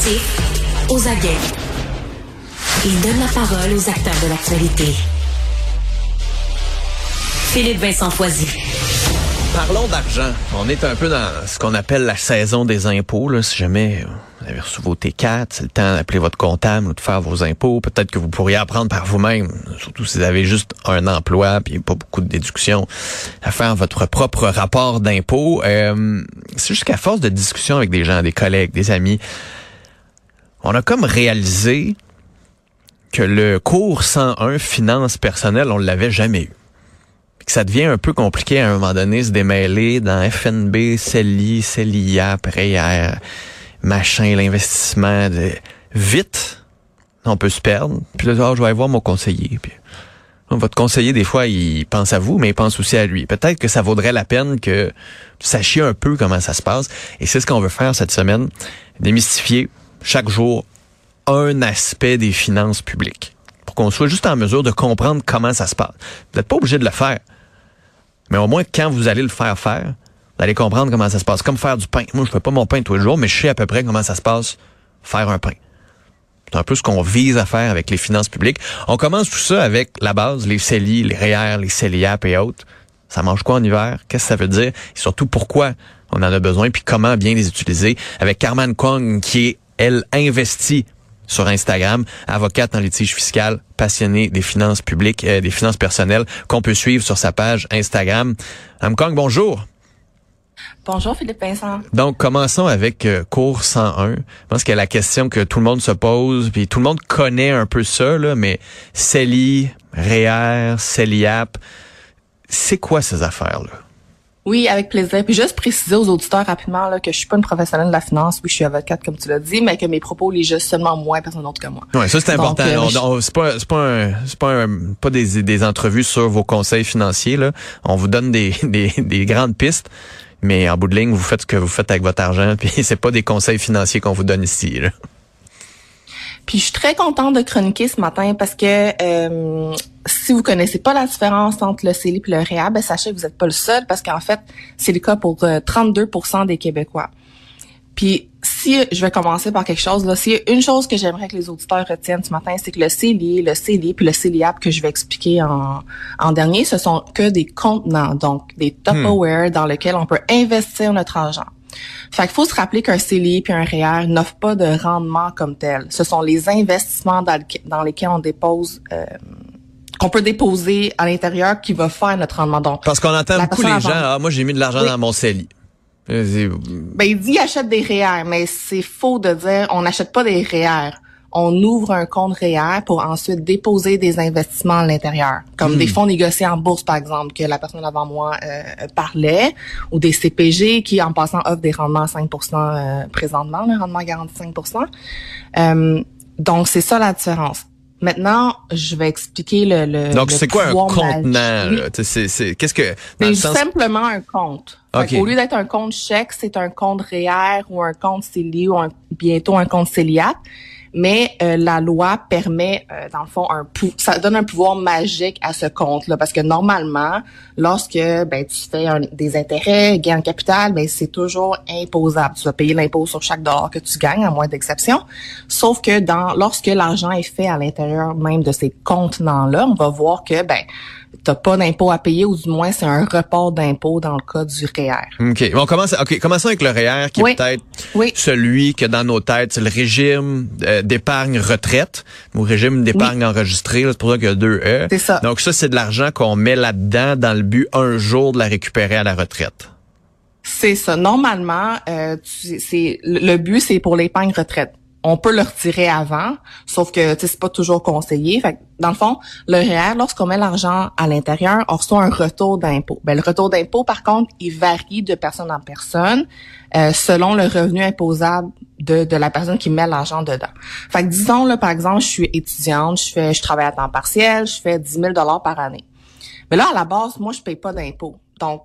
Attentif aux aguets. Il donne la parole aux acteurs de l'actualité. Philippe Vincent Foisy. Parlons d'argent. On est un peu dans ce qu'on appelle la saison des impôts. Si jamais vous avez reçu vos T4, c'est le temps d'appeler votre comptable ou de faire vos impôts. Peut-être que vous pourriez apprendre par vous-même, surtout si vous avez juste un emploi puis pas beaucoup de déductions, à faire votre propre rapport d'impôt. Euh, c'est juste qu'à force de discussion avec des gens, des collègues, des amis, on a comme réalisé que le cours 101 finance personnelle, on l'avait jamais eu. Que ça devient un peu compliqué à un moment donné se démêler dans FNB, CELI, CELIA, REER, machin, l'investissement. De... Vite, on peut se perdre. Puis là, oh, je vais voir mon conseiller. Puis, votre conseiller, des fois, il pense à vous, mais il pense aussi à lui. Peut-être que ça vaudrait la peine que vous sachiez un peu comment ça se passe. Et c'est ce qu'on veut faire cette semaine, démystifier chaque jour un aspect des finances publiques pour qu'on soit juste en mesure de comprendre comment ça se passe. Vous n'êtes pas obligé de le faire. Mais au moins, quand vous allez le faire faire, vous allez comprendre comment ça se passe. Comme faire du pain. Moi, je fais pas mon pain tous les jours, mais je sais à peu près comment ça se passe faire un pain. C'est un peu ce qu'on vise à faire avec les finances publiques. On commence tout ça avec la base, les CELI, les REER, les CELIAP et autres. Ça mange quoi en hiver? Qu'est-ce que ça veut dire? Et surtout, pourquoi on en a besoin, puis comment bien les utiliser? Avec Carmen Kong, qui est, elle, investie sur Instagram, avocate en litige fiscal, passionnée des finances publiques, euh, des finances personnelles, qu'on peut suivre sur sa page Instagram. Mme Kong, bonjour. Bonjour Philippe Vincent. Donc commençons avec euh, cours 101. Je pense que la question que tout le monde se pose, puis tout le monde connaît un peu ça, là, mais CELI, REER, CELIAP, c'est quoi ces affaires-là? Oui, avec plaisir. Puis juste préciser aux auditeurs rapidement là, que je suis pas une professionnelle de la finance. Oui, je suis avocate comme tu l'as dit, mais que mes propos les juste seulement moi, personne d'autre que moi. Oui, ça c'est important. Euh, c'est pas c'est pas un, c'est pas un, pas des, des entrevues sur vos conseils financiers là. On vous donne des, des, des grandes pistes, mais en bout de ligne, vous faites ce que vous faites avec votre argent. Puis c'est pas des conseils financiers qu'on vous donne ici. Là. Puis je suis très contente de chroniquer ce matin parce que euh, si vous connaissez pas la différence entre le CELI et le REA, ben sachez que vous n'êtes pas le seul parce qu'en fait, c'est le cas pour 32% euh, des Québécois. Puis si je vais commencer par quelque chose là, s'il y a une chose que j'aimerais que les auditeurs retiennent ce matin, c'est que le CELI, le CELI puis le CELIAP que je vais expliquer en, en dernier, ce sont que des contenants, donc des Tupperware hmm. dans lesquels on peut investir notre argent. Fait qu'il faut se rappeler qu'un CELI puis un REER n'offrent pas de rendement comme tel. Ce sont les investissements dans, lesquels on dépose euh, qu'on peut déposer à l'intérieur qui va faire notre rendement. Donc, Parce qu'on entend beaucoup les gens, ah, moi j'ai mis de l'argent dans mon CELI. Ben, il dit achète des REER, mais c'est faux de dire on n'achète pas des REER on ouvre un compte REER pour ensuite déposer des investissements à l'intérieur, comme des hmm. fonds négociés en bourse, par exemple, que la personne avant moi euh, parlait, ou des CPG qui, en passant, offrent des rendements à 5% euh, présentement, le rendement garanti 5% euh, Donc, c'est ça la différence. Maintenant, je vais expliquer le. le Donc, c'est quoi un contenant? C'est, qu'est-ce que. C'est simplement un compte. Au lieu d'être un compte chèque, c'est un compte REER ou un compte CELI ou bientôt un compte CELIAT mais euh, la loi permet, euh, dans le fond, un ça donne un pouvoir magique à ce compte-là, parce que normalement, lorsque ben tu fais des intérêts, gains en capital, ben c'est toujours imposable. Tu vas payer l'impôt sur chaque dollar que tu gagnes, à moins d'exception. Sauf que dans lorsque l'argent est fait à l'intérieur même de ces contenants-là, on va voir que ben t'as pas d'impôt à payer ou du moins c'est un report d'impôt dans le cas du REER. OK. Bon, commence, OK, commençons avec le REER qui est peut-être celui que dans nos têtes, c'est le régime euh, d'épargne retraite ou régime d'épargne enregistré, c'est pour ça qu'il y a deux E. C'est ça. Donc ça c'est de l'argent qu'on met là-dedans dans le but un jour de la récupérer à la retraite. C'est ça. Normalement, euh, c'est le but c'est pour l'épargne retraite. On peut le retirer avant, sauf que c'est pas toujours conseillé. Fait que, dans le fond, le REER, lorsqu'on met l'argent à l'intérieur, on reçoit un retour d'impôt. Ben, le retour d'impôt, par contre, il varie de personne en personne euh, selon le revenu imposable de, de la personne qui met l'argent dedans. Fait que disons, là, par exemple, je suis étudiante, je fais, je travaille à temps partiel, je fais 10 000 par année. Mais là, à la base, moi, je paye pas d'impôt. Donc,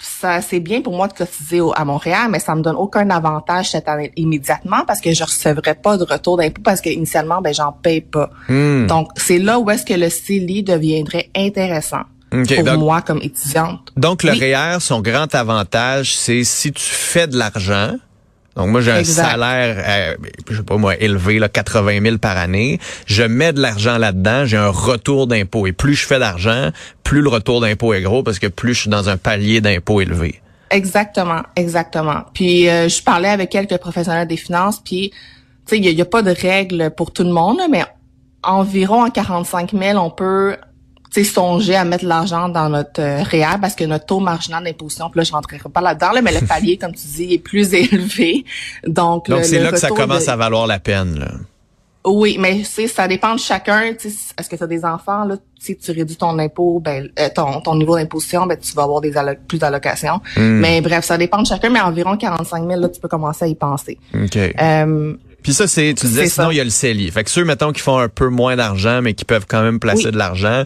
ça c'est bien pour moi de cotiser à Montréal, mais ça me donne aucun avantage cette année immédiatement parce que je recevrai pas de retour d'impôt parce qu'initialement ben j'en paye pas. Hmm. Donc c'est là où est-ce que le CELI deviendrait intéressant. OK, pour donc- moi comme étudiante. Donc, le Oui. REER, son grand avantage, c'est si tu fais de l'argent. Donc, moi, j'ai un Exact. salaire, euh, je sais pas moi, élevé, là, 80 000 par année. Je mets de l'argent là-dedans, j'ai un retour d'impôt. Et plus je fais d'argent, plus le retour d'impôt est gros parce que plus je suis dans un palier d'impôt élevé. Exactement, exactement. Puis euh, je parlais avec quelques professionnels des finances, puis tu sais, il y, a- pas de règles pour tout le monde, mais environ à 45 000, on peut songer à mettre l'argent dans notre euh, REER parce que notre taux marginal d'imposition, puis là, je rentrerai pas là-dedans, là, mais le palier, comme tu dis, est plus élevé. Donc, Donc, c'est là que ça commence de- à valoir la peine. Là. Oui, mais ça dépend de chacun. Est-ce que tu as des enfants là Si tu réduis ton impôt, ben euh, ton, ton niveau d'imposition, ben tu vas avoir des allo- plus d'allocations. Mais bref, ça dépend de chacun. Mais environ 45 000 là, tu peux commencer à y penser. OK. Euh, Puis ça, c'est, tu disais, sinon, il y a le CELI. Fait que ceux, mettons, qui font un peu moins d'argent, mais qui peuvent quand même placer Oui. de l'argent.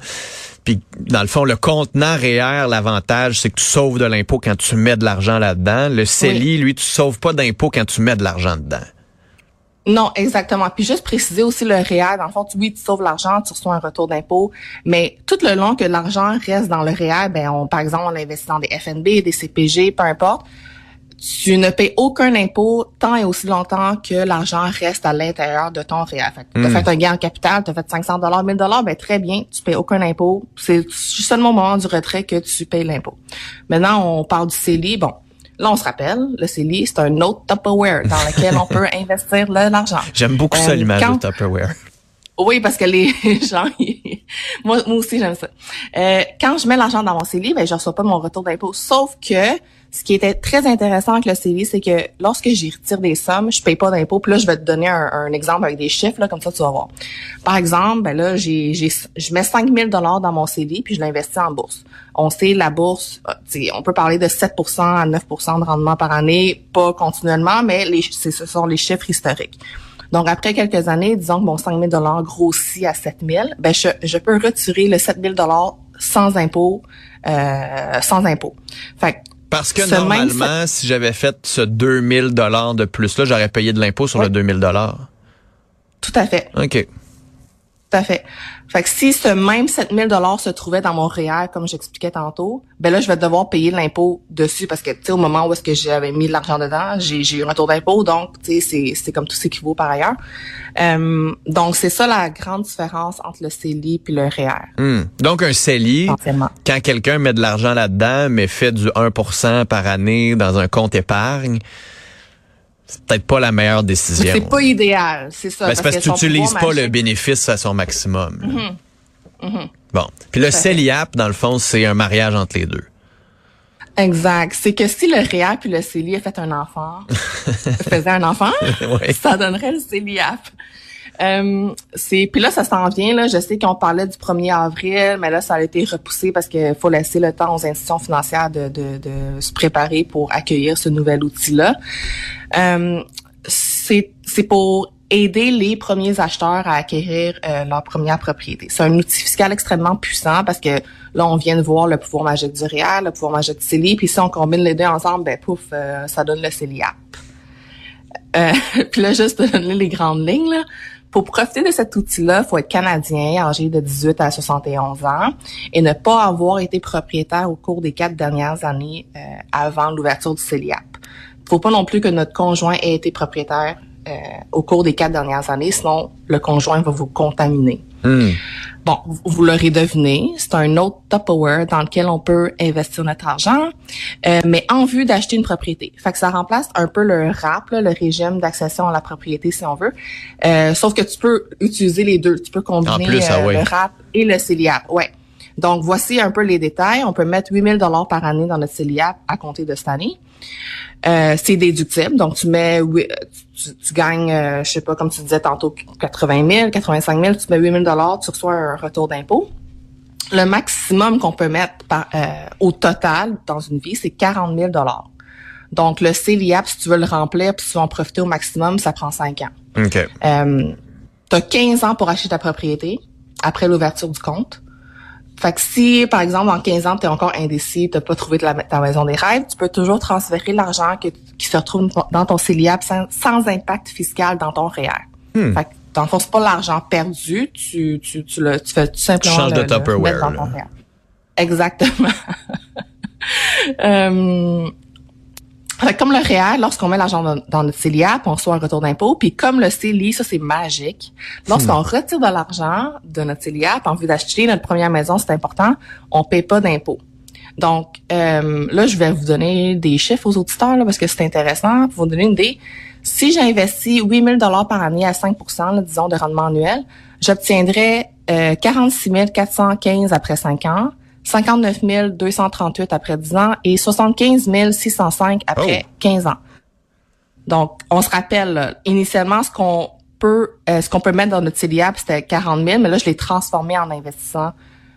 Puis, dans le fond, le contenant REER, l'avantage, c'est que tu sauves de l'impôt quand tu mets de l'argent là-dedans. Le CELI, lui, tu sauves pas d'impôt quand tu mets de l'argent dedans. non, exactement. Puis juste préciser aussi le REER. Dans le fond, tu, oui, tu sauves l'argent, tu reçois un retour d'impôt, mais tout le long que l'argent reste dans le REER, ben on, par exemple, on investit dans des FNB, des CPG, peu importe. Tu ne payes aucun impôt tant et aussi longtemps que l'argent reste à l'intérieur de ton REER. Fait que t'as Mm. fait un gain en capital, tu as fait 500 dollars, 1000 dollars, ben très bien, tu payes aucun impôt. C'est seulement au moment du retrait que tu payes l'impôt. Maintenant, on parle du CELI. Bon, là, on se rappelle, le CELI, c'est un autre Tupperware dans lequel on peut investir le- l'argent. J'aime beaucoup ça, Euh, l'image quand- de Tupperware. Oui, parce que les gens, moi, moi aussi j'aime ça. Euh, quand je mets l'argent dans mon CELI, ben je reçois pas mon retour d'impôt. Sauf que ce qui était très intéressant avec le CELI, c'est que lorsque j'y retire des sommes, je paye pas d'impôt. Puis là, je vais te donner un, exemple avec des chiffres là, comme ça tu vas voir. Par exemple, ben là, j'ai, je mets 5000 dollars dans mon CELI puis je l'investis en bourse. On sait la bourse, euh, on peut parler de 7% à 9% de rendement par année, pas continuellement, mais ce sont les chiffres historiques. Donc, après quelques années, disons que mon 5 000 grossit à 7 000, ben, je, je peux retirer le 7 000 sans impôt, euh, sans impôt. Fait Parce que Ce même normalement, si j'avais fait ce 2000 dollars de plus-là, j'aurais payé de l'impôt sur le Ouais. 2000 dollars. tout à fait, OK. Tout à fait. Fait que si ce même 7 000 se trouvait dans mon REER, comme j'expliquais tantôt, ben là, je vais devoir payer l'impôt dessus parce que, tu sais, au moment où est-ce que j'avais mis de l'argent dedans, j'ai, eu un retour d'impôt, donc, tu sais, c'est, comme tout s'équivaut par ailleurs. Euh, donc, c'est ça la grande différence entre le CELI puis le REER, Hmm. Donc, un CELI, quand quelqu'un met de l'argent là-dedans, mais fait du 1% par année dans un compte épargne, c'est peut-être pas la meilleure décision. C'est pas idéal, c'est ça. Ben, parce que tu n'utilises pas le bénéfice à son maximum. là. Mm-hmm. Bon. Puis le. CELIAP, dans le fond, c'est un mariage entre les deux. Exact. C'est que si le REER puis le CELI a fait un enfant, faisait un enfant, Oui. ça donnerait le CELIAP. Euh, c'est puis là ça s'en vient là, je sais qu'on parlait du 1er avril, mais là ça a été repoussé parce qu'il faut laisser le temps aux institutions financières de, de, de se préparer pour accueillir ce nouvel outil-là. Euh, c'est c'est pour aider les premiers acheteurs à acquérir euh, leur première propriété. C'est un outil fiscal extrêmement puissant parce que là, on vient de voir le pouvoir magique du REER, le pouvoir magique du CELI, puis si on combine les deux ensemble, ben pouf, euh, ça donne le CELIAP. Euh, puis là, juste donner les grandes lignes, là, pour profiter de cet outil-là, faut être canadien, âgé de 18 à 71 ans, et ne pas avoir été propriétaire au cours des quatre dernières années euh, avant l'ouverture du CELIAP. Faut pas non plus que notre conjoint ait été propriétaire euh, au cours des quatre dernières années, sinon le conjoint va vous contaminer. Hmm. Bon, vous- vous l'aurez deviné, c'est un autre Tupperware dans lequel on peut investir notre argent, euh, mais en vue d'acheter une propriété. Fait que ça remplace un peu le RAP, là, le régime d'accession à la propriété, si on veut. Euh, sauf que tu peux utiliser les deux. Tu peux combiner plus, ah euh, le RAP et le CELIAP. Ouais. Donc, voici un peu les détails. On peut mettre 8000 dollars par année dans notre CELIAP à compter de cette année. Euh, c'est déductible. Donc, tu mets, tu, tu gagnes, euh, je sais pas, comme tu disais tantôt, 80 000, 85 000, tu mets 8000 dollars, tu reçois un retour d'impôt. Le maximum qu'on peut mettre par, euh, au total dans une vie, c'est 40 000 dollars. Donc, le CELIAP, si tu veux le remplir puis si tu veux en profiter au maximum, ça prend 5 ans. OK. Euh, tu as 15 ans pour acheter ta propriété après l'ouverture du compte. Fait que si, par exemple, en 15 ans, tu es encore indécis, tu pas trouvé de la, ta maison des rêves, tu peux toujours transférer l'argent qui se retrouve dans ton CELIAP sans, impact fiscal dans ton REER. Hmm. Fait que, dans le fond, c'est pas l'argent perdu, tu, tu, tu, le, tu fais tout simplement Change le, de Tupperware. dans ton REER. Exactement. euh, comme le REER, lorsqu'on met l'argent dans, notre CELIAP, on reçoit un retour d'impôt. Puis comme le CELI, ça c'est magique. Lorsqu'on hmm. retire de l'argent de notre CELIAP en vue d'acheter notre première maison, c'est important, on paie pas d'impôt. Donc euh, là, je vais vous donner des chiffres aux auditeurs là, parce que c'est intéressant pour vous donner une idée. Si j'investis 8000 dollars par année à 5 disons, de rendement annuel, j'obtiendrai euh, 46 415 après 5 ans. 59 238 après 10 ans et 75 605 après 15 ans. Donc, on se rappelle, initialement, ce qu'on peut, euh, ce qu'on peut mettre dans notre CDAP, c'était 40 000, mais là, je l'ai transformé en investissant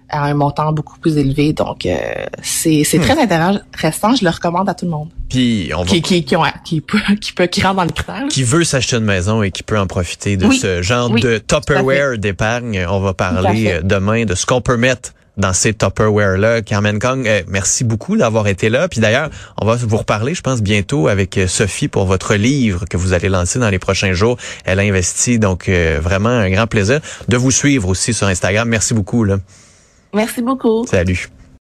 à un montant beaucoup plus élevé. Donc, euh, c'est c'est hmm. très intéressant. Je le recommande à tout le monde. Puis on va... qui qui qui, qui peut qui peut qui rentre dans le critère. Qui veut s'acheter une maison et qui peut en profiter de ce genre de Tupperware d'épargne. On va parler demain de ce qu'on peut mettre dans ces Tupperware-là. Carmen Kong, euh, merci beaucoup d'avoir été là. Puis d'ailleurs, on va vous reparler, je pense, bientôt avec euh, Sophie pour votre livre que vous allez lancer dans les prochains jours. Elle a investi, donc euh, vraiment un grand plaisir de vous suivre aussi sur Instagram. Merci beaucoup. Là. Merci beaucoup. Salut.